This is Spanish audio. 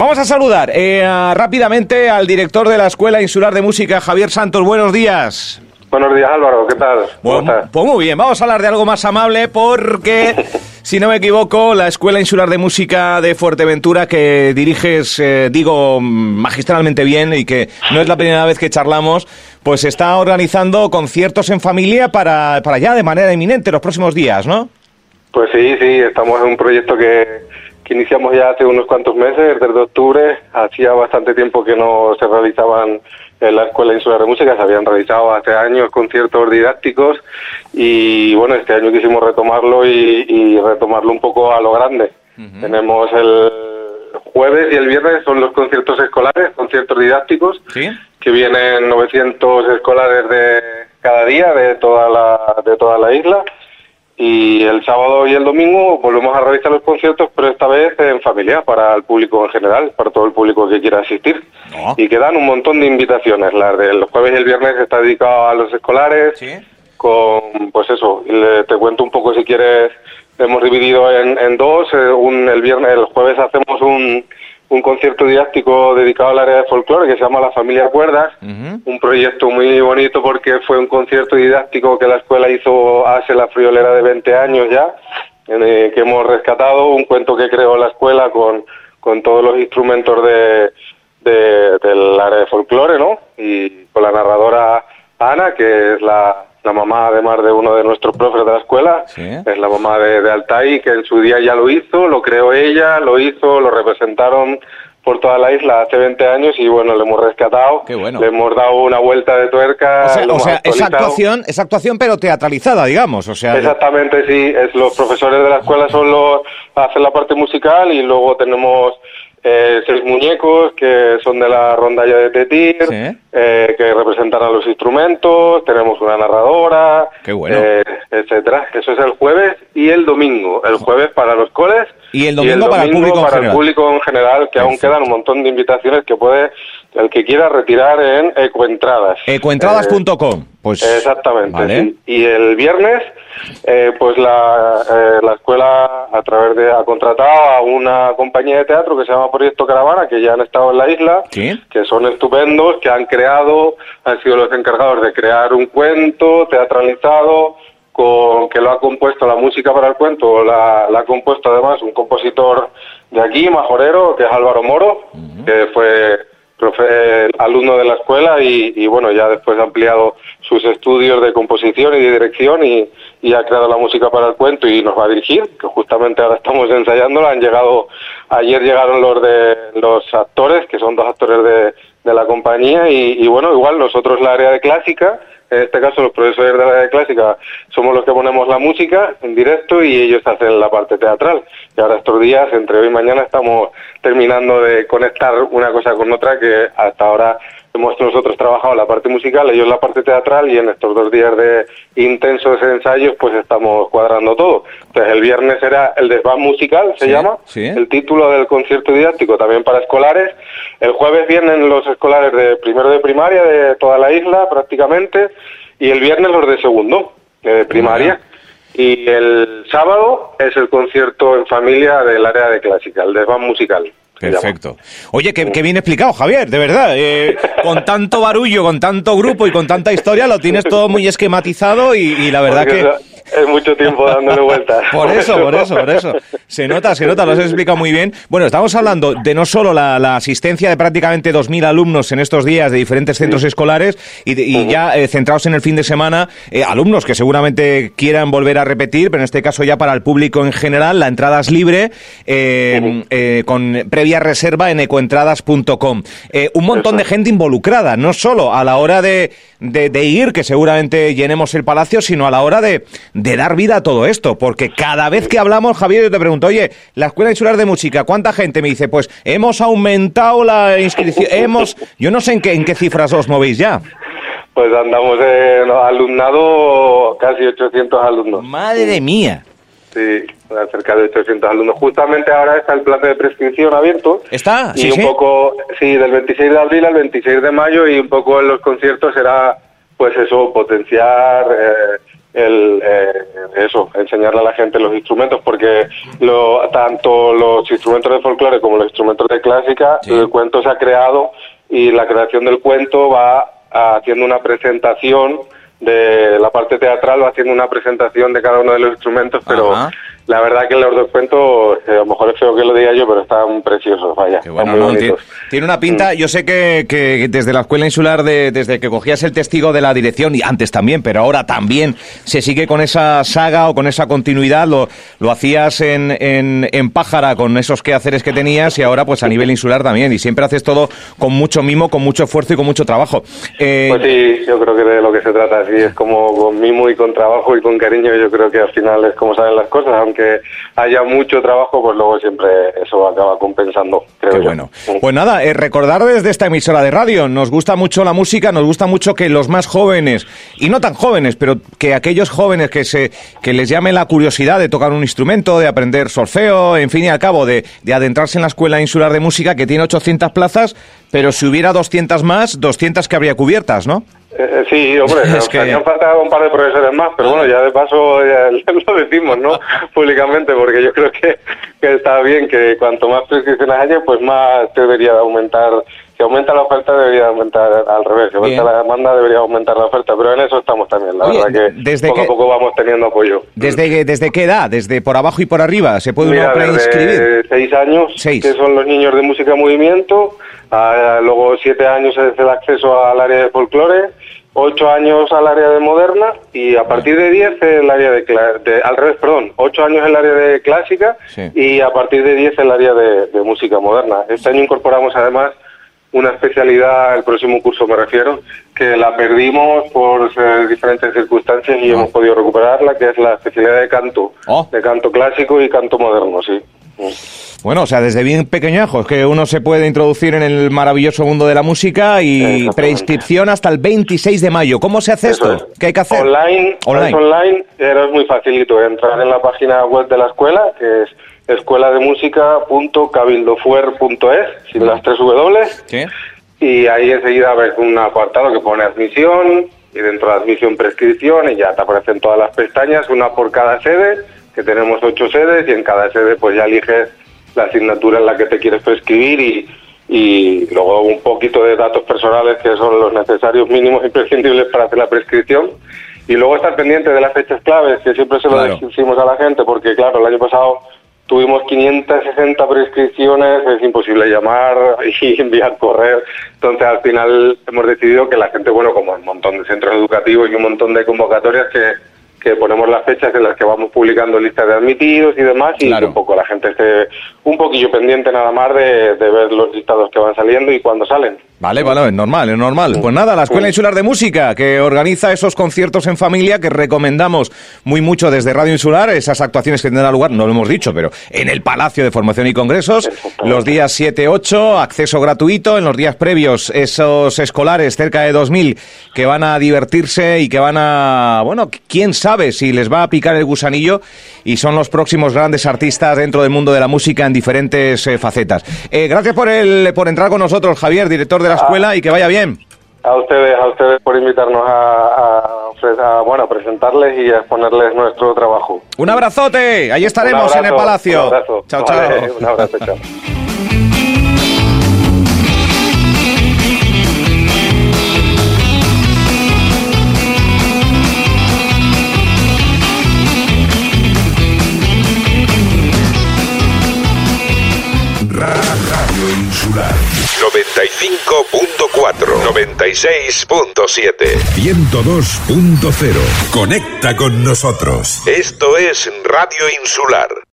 Vamos a saludar eh, rápidamente al director de la Escuela Insular de Música, Javier Santos. Buenos días. Buenos días Álvaro, ¿qué tal? pues muy bien, vamos a hablar de algo más amable porque, si no me equivoco, la Escuela Insular de Música de Fuerteventura que diriges, eh, digo, magistralmente bien y que no es la primera vez que charlamos, pues está organizando conciertos en familia para, para ya de manera inminente los próximos días, ¿no? Pues sí, sí, estamos en un proyecto que, que iniciamos ya hace unos cuantos meses, desde octubre, hacía bastante tiempo que no se realizaban en la Escuela Insular de Música, se habían realizado hace años conciertos didácticos y bueno, este año quisimos retomarlo y, retomarlo un poco a lo grande. Tenemos el jueves y el viernes son los conciertos escolares, conciertos didácticos, que vienen 900 escolares de cada día de toda la, de toda la isla y el sábado y el domingo volvemos a realizar los conciertos, pero esta vez en familia, para el público en general, para todo el público que quiera asistir. Y quedan un montón de invitaciones. Las de los jueves y el viernes está dedicado a los escolares, con, pues eso, te cuento un poco si quieres, hemos dividido en, en dos. Eh, un, el viernes, el jueves hacemos un un concierto didáctico dedicado al área de folclore que se llama La Familia Cuerdas, un proyecto muy bonito porque fue un concierto didáctico que la escuela hizo hace la friolera de 20 años ya, que hemos rescatado, un cuento que creó la escuela con, con todos los instrumentos de, del área de folclore, ¿no? Y con la narradora Ana, que es la, la mamá además de uno de nuestros profes de la escuela, es la mamá de, de, Altai, que en su día ya lo hizo, lo creó ella, lo hizo, lo representaron por toda la isla hace 20 años y bueno, le hemos rescatado, le hemos dado una vuelta de tuerca. O sea, esa actuación, esa actuación pero teatralizada, digamos, o sea... Exactamente, sí, es, los profesores de la escuela son los, hacen la parte musical y luego tenemos eh, seis muñecos que son de la rondalla de Tetir, eh, que representan a los instrumentos, tenemos una narradora, eh, etcétera. Eso es el jueves y el domingo. El jueves para los coles y el domingo, para, el público, para el público en general, que aún quedan un montón de invitaciones que puede el que quiera retirar en Ecoentradas. Ecoentradas.com. Pues, Exactamente. Y el viernes, eh, pues la, eh, la escuela a través de ha contratado a una compañía de teatro que se llama Proyecto Caravana, que ya han estado en la isla, que son estupendos, que han creado, han sido los encargados de crear un cuento teatralizado con que lo ha compuesto la música para el cuento, la, ha compuesto además un compositor de aquí, majorero, que es Álvaro Moro, que fue profe, alumno de la escuela y, bueno, ya después ha ampliado sus estudios de composición y de dirección y, ha creado la música para el cuento y nos va a dirigir, que justamente ahora estamos ensayándola. Han llegado, ayer llegaron los de los actores, que son dos actores de, de la compañía y, y bueno, igual nosotros la área de clásica en este caso los profesores de la de clásica somos los que ponemos la música en directo y ellos hacen la parte teatral. Y ahora estos días, entre hoy y mañana, estamos terminando de conectar una cosa con otra que hasta ahora hemos nosotros trabajado la parte musical, ellos la parte teatral y en estos dos días de intensos ensayos pues estamos cuadrando todo. Entonces el viernes será el desván musical, se llama, el título del concierto didáctico también para escolares. El jueves vienen los escolares de primero de primaria de toda la isla prácticamente y el viernes los de segundo de primaria. Y el sábado es el concierto en familia del área de clásica, el desván musical. Perfecto. Oye, qué, bien explicado, Javier, de verdad. Eh, con tanto barullo, con tanto grupo y con tanta historia, lo tienes todo muy esquematizado y, la verdad que... Es mucho tiempo dándole vueltas. por eso, por eso, por eso. Se nota, se nota, lo has explicado muy bien. Bueno, estamos hablando de no solo la, asistencia de prácticamente 2.000 alumnos en estos días de diferentes centros escolares y, ya eh, centrados en el fin de semana, eh, alumnos que seguramente quieran volver a repetir, pero en este caso ya para el público en general, la entrada es libre con previa reserva en ecoentradas.com. Eh, un montón de gente involucrada, no solo a la hora de, de, ir, que seguramente llenemos el palacio, sino a la hora de, de, dar vida a todo esto. Porque cada vez que hablamos, Javier, yo te pregunto, oye, la Escuela Insular de Música, ¿cuánta gente? Me dice, pues hemos aumentado la inscripción, hemos... Yo no sé en qué, en qué cifras os movéis ya. Pues andamos en alumnado, casi 800 alumnos. Madre mía. Sí, cerca de 800 alumnos. Justamente ahora está el plazo de prescripción abierto. ¿Está? Sí, y un poco, sí, del 26 de abril al 26 de mayo y un poco en los conciertos será, pues eso, potenciar, eh, el eh, eso, enseñarle a la gente los instrumentos, porque lo, tanto los instrumentos de folclore como los instrumentos de clásica, el cuento se ha creado y la creación del cuento va haciendo una presentación de la parte teatral, va haciendo una presentación de cada uno de los instrumentos, pero la verdad que los dos cuentos, eh, a lo mejor es feo que lo diga yo, pero están preciosos, vaya. tiene, una pinta, mm. yo sé que, desde la escuela insular, de, desde que cogías el testigo de la dirección, y antes también, pero ahora también se sigue con esa saga o con esa continuidad, lo, lo hacías en, en, Pájara con esos quehaceres que tenías y ahora pues a nivel insular también, y siempre haces todo con mucho mimo, con mucho esfuerzo y con mucho trabajo. Eh, pues sí, yo creo que de lo que se trata, así es como con mimo y con trabajo y con cariño, yo creo que al final es como salen las cosas, aunque que haya mucho trabajo, pues luego siempre eso acaba compensando. Creo Qué bueno. Pues nada, eh, recordar desde esta emisora de radio, nos gusta mucho la música, nos gusta mucho que los más jóvenes, y no tan jóvenes, pero que aquellos jóvenes que se que les llame la curiosidad de tocar un instrumento, de aprender solfeo, en fin y al cabo, de, de adentrarse en la Escuela Insular de Música, que tiene 800 plazas, pero si hubiera 200 más, 200 que habría cubiertas, ¿no? Eh, sí, hombre, es que... han faltado un par de profesores más, pero bueno, ya de paso ya lo decimos, ¿no? Públicamente, porque yo creo que, que está bien que cuanto más prescripciones haya, pues más debería aumentar. Si aumenta la oferta, debería aumentar al revés. Si aumenta la demanda, debería aumentar la oferta. Pero en eso estamos también. La verdad que desde poco a poco vamos teniendo apoyo. ¿Desde, ¿Desde qué edad? ¿Desde por abajo y por arriba? ¿Se puede Mira, uno preinscribir? Seis años, seis. que son los niños de música movimiento. Ah, luego siete años es el acceso al área de folclore ocho años al área de moderna y a partir de diez el área de, al revés, perdón, ocho años el área de clásica y a partir de diez el área de, música moderna. Este año incorporamos además una especialidad, el próximo curso me refiero, que la perdimos por eh, diferentes circunstancias y ah. hemos podido recuperarla, que es la especialidad de canto, oh. de canto clásico y canto moderno, sí. Bueno, o sea, desde bien pequeñajos que uno se puede introducir en el maravilloso mundo de la música y preinscripción hasta el 26 de mayo. ¿Cómo se hace esto? ¿Qué hay que hacer? Online, online. online, es muy facilito. Entrar en la página web de la escuela, que es escuela de música.cabildofuer.es, sin las tres W. ¿Sí? Y ahí enseguida ves un apartado que pone admisión y dentro de admisión prescripción y ya te aparecen todas las pestañas, una por cada sede, que tenemos ocho sedes y en cada sede pues ya eliges la asignatura en la que te quieres prescribir y, y luego un poquito de datos personales que son los necesarios mínimos imprescindibles para hacer la prescripción. Y luego estar pendiente de las fechas claves que siempre se lo decimos a la gente porque claro el año pasado tuvimos 560 prescripciones es imposible llamar y enviar correos entonces al final hemos decidido que la gente bueno como un montón de centros educativos y un montón de convocatorias que que ponemos las fechas en las que vamos publicando listas de admitidos y demás y que un poco la gente esté un poquillo pendiente nada más de, de ver los listados que van saliendo y cuándo salen. Vale, vale, es normal, es normal. Pues nada, la Escuela Insular de Música, que organiza esos conciertos en familia que recomendamos muy mucho desde Radio Insular, esas actuaciones que tendrán lugar, no lo hemos dicho, pero en el Palacio de Formación y Congresos, los días 7, 8, acceso gratuito, en los días previos, esos escolares, cerca de 2.000, que van a divertirse y que van a, bueno, quién sabe si les va a picar el gusanillo y son los próximos grandes artistas dentro del mundo de la música en diferentes eh, facetas. Eh, gracias por, el, por entrar con nosotros, Javier, director de la escuela, y que vaya bien. A ustedes, a ustedes por invitarnos a, bueno, presentarles y a exponerles nuestro trabajo. Un abrazote, ahí estaremos en el Palacio. Un abrazo. Chao, chao. un abrazo, chao. 95.4, 96.7, 102.0. Conecta con nosotros. Esto es Radio Insular.